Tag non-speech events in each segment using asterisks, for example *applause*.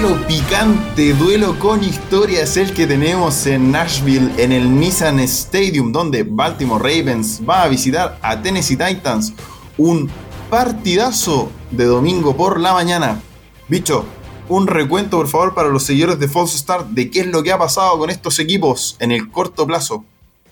duelo picante, duelo con historia es el que tenemos en Nashville, en el Nissan Stadium, donde Baltimore Ravens va a visitar a Tennessee Titans. Un partidazo de domingo por la mañana. Bicho, un recuento por favor para los seguidores de False Start de qué es lo que ha pasado con estos equipos en el corto plazo.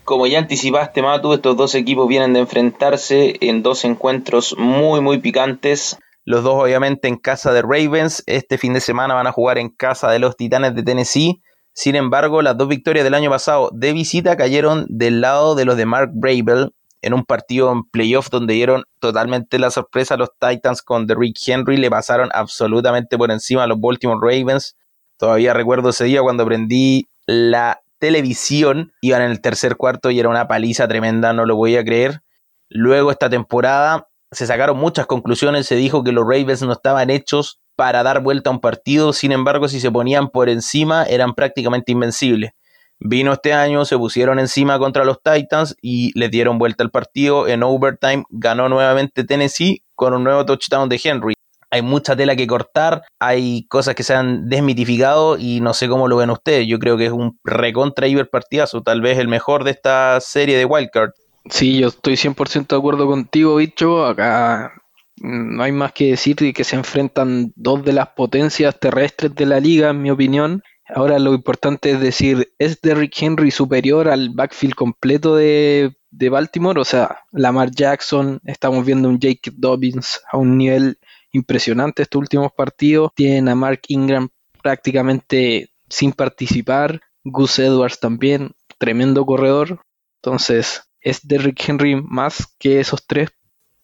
Como ya anticipaste, Matu, estos dos equipos vienen de enfrentarse en dos encuentros muy, muy picantes. Los dos obviamente en casa de Ravens. Este fin de semana van a jugar en casa de los Titanes de Tennessee. Sin embargo, las dos victorias del año pasado de visita cayeron del lado de los de Mark Bravel en un partido en playoff donde dieron totalmente la sorpresa a los Titans con Derrick Henry. Le pasaron absolutamente por encima a los Baltimore Ravens. Todavía recuerdo ese día cuando prendí la televisión. Iban en el tercer cuarto y era una paliza tremenda, no lo voy a creer. Luego esta temporada se sacaron muchas conclusiones, se dijo que los Ravens no estaban hechos para dar vuelta a un partido, sin embargo si se ponían por encima eran prácticamente invencibles. Vino este año, se pusieron encima contra los Titans y les dieron vuelta al partido. En overtime ganó nuevamente Tennessee con un nuevo touchdown de Henry. Hay mucha tela que cortar, hay cosas que se han desmitificado y no sé cómo lo ven ustedes. Yo creo que es un recontra partidazo, tal vez el mejor de esta serie de Wildcard. Sí, yo estoy 100% de acuerdo contigo, bicho. Acá no hay más que decir de que se enfrentan dos de las potencias terrestres de la liga, en mi opinión. Ahora lo importante es decir, ¿es Derrick Henry superior al backfield completo de, de Baltimore? O sea, Lamar Jackson, estamos viendo un Jake Dobbins a un nivel impresionante estos últimos partidos. Tienen a Mark Ingram prácticamente sin participar. Gus Edwards también, tremendo corredor. Entonces, ¿Es Derrick Henry más que esos tres?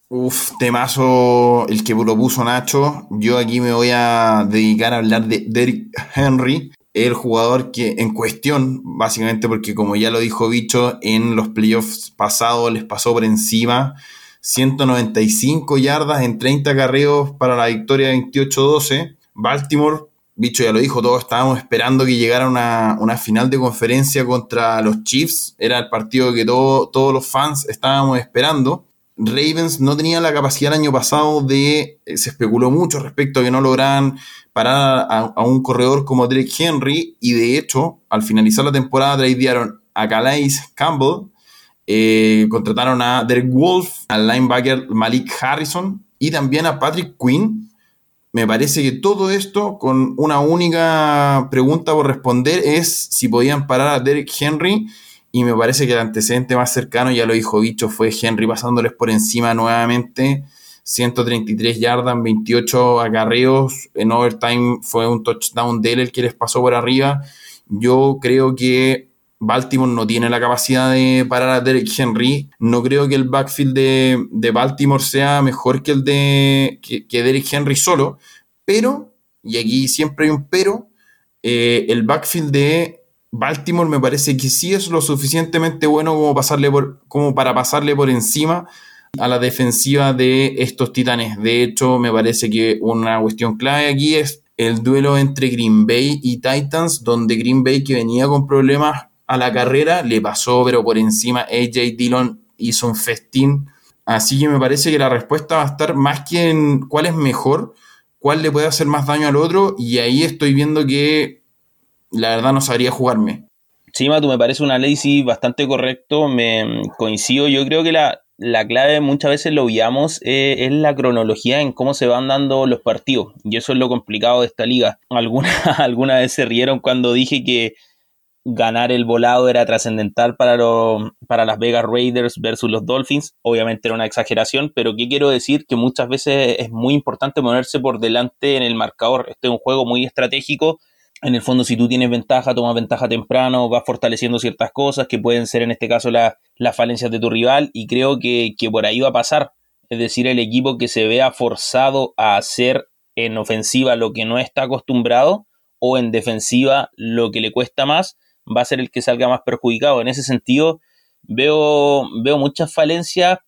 Uf, temazo el que lo puso Nacho. Yo aquí me voy a dedicar a hablar de Derrick Henry, el jugador que en cuestión, básicamente porque como ya lo dijo Bicho, en los playoffs pasados les pasó por encima 195 yardas en 30 carreos para la victoria 28-12. Baltimore Bicho ya lo dijo, todos estábamos esperando que llegara una, una final de conferencia contra los Chiefs. Era el partido que todos los fans estábamos esperando. Ravens no tenía la capacidad el año pasado de. Eh, se especuló mucho respecto a que no lograran parar a, un corredor como Drake Henry. Y de hecho, al finalizar la temporada, tradearon a Calais Campbell, eh, contrataron a Derek Wolf, al linebacker Malik Harrison y también a Patrick Quinn me parece que todo esto, con una única pregunta por responder, es si podían parar a Derek Henry. Y me parece que el antecedente más cercano, ya lo dijo Bicho, fue Henry pasándoles por encima nuevamente. 133 yardas, 28 acarreos. En overtime fue un touchdown de él el que les pasó por arriba. Yo creo que Baltimore no tiene la capacidad de parar a Derek Henry. No creo que el backfield de, Baltimore sea mejor que el de que, Derek Henry solo, pero, y aquí siempre hay un pero, eh, el backfield de Baltimore me parece que sí es lo suficientemente bueno como, pasarle por, como para pasarle por encima a la defensiva de estos titanes. De hecho, me parece que una cuestión clave aquí es el duelo entre Green Bay y Titans, donde Green Bay que venía con problemas a la carrera, le pasó, pero por encima AJ Dillon hizo un festín. Así que me parece que la respuesta va a estar más que en cuál es mejor, cuál le puede hacer más daño al otro, y ahí estoy viendo que la verdad no sabría jugarme. Sí, Matu, me parece un análisis bastante correcto, me coincido, yo creo que la, la clave muchas veces lo veíamos eh, es la cronología en cómo se van dando los partidos, y eso es lo complicado de esta liga. Alguna *laughs* vez se rieron cuando dije que ganar el volado era trascendental para, para las Vegas Raiders versus los Dolphins. Obviamente era una exageración, pero ¿qué quiero decir? Que muchas veces es muy importante ponerse por delante en el marcador. Este es un juego muy estratégico. En el fondo, si tú tienes ventaja, tomas ventaja temprano, vas fortaleciendo ciertas cosas que pueden ser en este caso las falencias de tu rival y creo que, que por ahí va a pasar. Es decir, el equipo que se vea forzado a hacer en ofensiva lo que no está acostumbrado o en defensiva lo que le cuesta más, va a ser el que salga más perjudicado. En ese sentido, veo, veo muchas falencias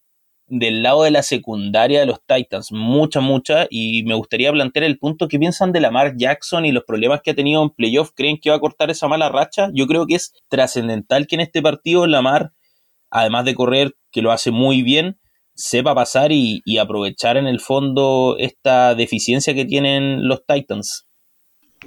del lado de la secundaria de los Titans, mucha, mucha, y me gustaría plantear el punto que piensan de Lamar Jackson y los problemas que ha tenido en playoff. ¿Creen que va a cortar esa mala racha? Yo creo que es trascendental que en este partido Lamar, además de correr, que lo hace muy bien, sepa pasar y, y aprovechar en el fondo esta deficiencia que tienen los Titans.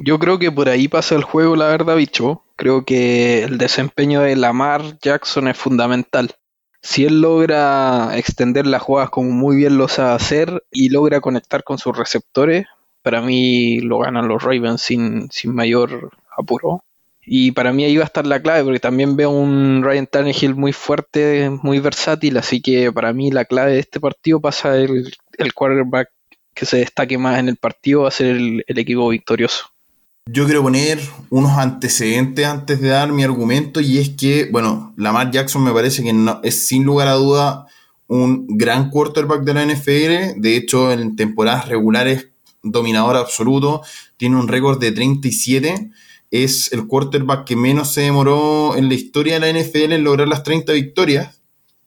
Yo creo que por ahí pasa el juego, la verdad, bicho. Creo que el desempeño de Lamar Jackson es fundamental. Si él logra extender las jugadas como muy bien lo sabe hacer y logra conectar con sus receptores, para mí lo ganan los Ravens sin, sin mayor apuro. Y para mí ahí va a estar la clave, porque también veo un Ryan Tannehill muy fuerte, muy versátil, así que para mí la clave de este partido pasa el, el quarterback que se destaque más en el partido, va a ser el, equipo victorioso. Yo quiero poner unos antecedentes antes de dar mi argumento, y es que, bueno, Lamar Jackson me parece que no, es sin lugar a duda un gran quarterback de la NFL. De hecho, en temporadas regulares, dominador absoluto, tiene un récord de 37 es el quarterback que menos se demoró en la historia de la NFL en lograr las 30 victorias,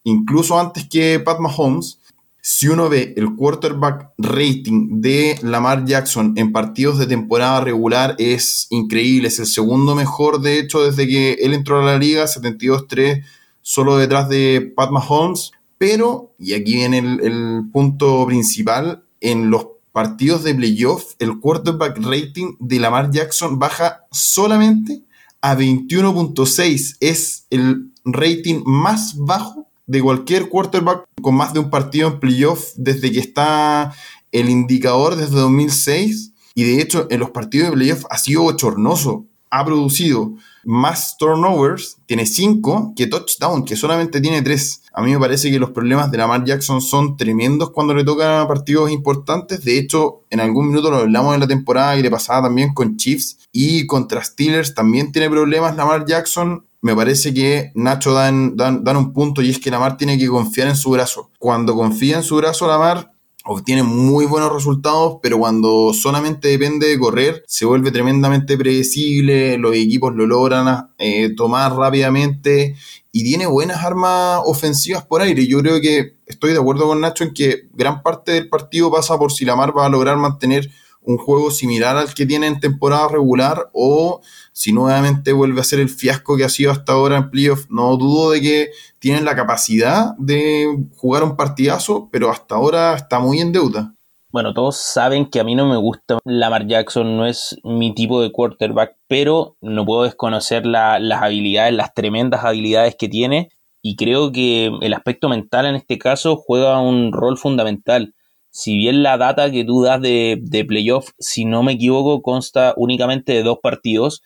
incluso antes que Pat Mahomes. Si uno ve el quarterback rating de Lamar Jackson en partidos de temporada regular, es increíble. Es el segundo mejor, de hecho, desde que él entró a la liga, 72-3, solo detrás de Pat Mahomes. Pero, y aquí viene el, el punto principal, en los partidos de playoff, el quarterback rating de Lamar Jackson baja solamente a 21.6. Es el rating más bajo de cualquier quarterback con más de un partido en playoff desde que está el indicador desde 2006. Y de hecho, en los partidos de playoff ha sido bochornoso. Ha producido más turnovers, tiene 5, que touchdown, que solamente tiene 3. A mí me parece que los problemas de Lamar Jackson son tremendos cuando le tocan partidos importantes. De hecho, en algún minuto lo hablamos en la temporada y le pasaba también con Chiefs y contra Steelers también tiene problemas Lamar Jackson. Me parece que Nacho dan, dan, dan un punto y es que Lamar tiene que confiar en su brazo. Cuando confía en su brazo Lamar, obtiene muy buenos resultados, pero cuando solamente depende de correr, se vuelve tremendamente predecible, los equipos lo logran eh, tomar rápidamente y tiene buenas armas ofensivas por aire. Yo creo que estoy de acuerdo con Nacho en que gran parte del partido pasa por si la Mar va a lograr mantener un juego similar al que tiene en temporada regular o si nuevamente vuelve a ser el fiasco que ha sido hasta ahora en playoff. No dudo de que tienen la capacidad de jugar un partidazo, pero hasta ahora está muy en deuda. Bueno, todos saben que a mí no me gusta Lamar Jackson, no es mi tipo de quarterback, pero no puedo desconocer las habilidades, las tremendas habilidades que tiene, y creo que el aspecto mental en este caso juega un rol fundamental si bien la data que tú das de, de playoff, si no me equivoco, consta únicamente de dos partidos,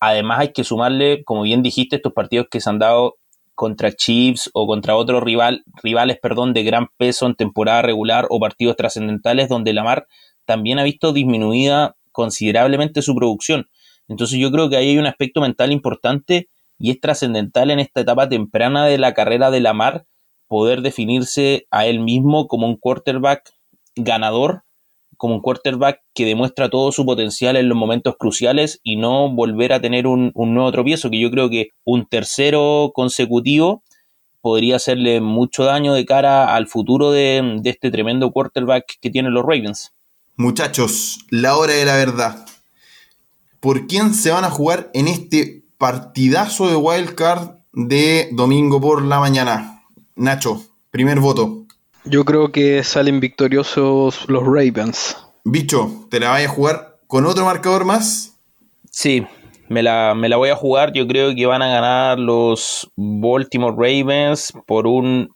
además hay que sumarle, como bien dijiste, estos partidos que se han dado contra Chiefs o contra otros rival, rivales perdón, de gran peso en temporada regular o partidos trascendentales donde Lamar también ha visto disminuida considerablemente su producción. Entonces yo creo que ahí hay un aspecto mental importante y es trascendental en esta etapa temprana de la carrera de Lamar poder definirse a él mismo como un quarterback ganador, como un quarterback que demuestra todo su potencial en los momentos cruciales y no volver a tener un, nuevo tropiezo, que yo creo que un tercero consecutivo podría hacerle mucho daño de cara al futuro de, de este tremendo quarterback que tienen los Ravens. Muchachos, la hora de la verdad. ¿Por quién se van a jugar en este partidazo de Wild Card de domingo por la mañana? Nacho, primer voto. Yo creo que salen victoriosos los Ravens. Bicho, ¿te la vayas a jugar con otro marcador más? Sí, me la, me la voy a jugar. Yo creo que van a ganar los Baltimore Ravens por un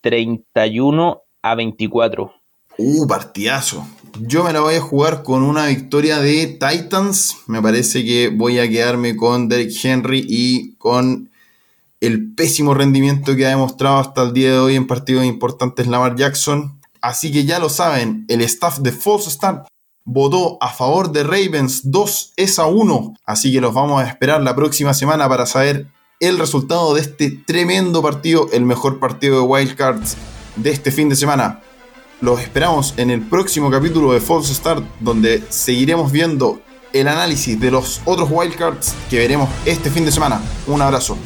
31 a 24. Uh, partidazo. Yo me la voy a jugar con una victoria de Titans. Me parece que voy a quedarme con Derek Henry y con el pésimo rendimiento que ha demostrado hasta el día de hoy en partidos importantes Lamar Jackson. Así que ya lo saben, el staff de False Start votó a favor de Ravens 2 es a 1. Así que los vamos a esperar la próxima semana para saber el resultado de este tremendo partido, el mejor partido de Wildcards de este fin de semana. Los esperamos en el próximo capítulo de False Start, donde seguiremos viendo el análisis de los otros wildcards que veremos este fin de semana. Un abrazo.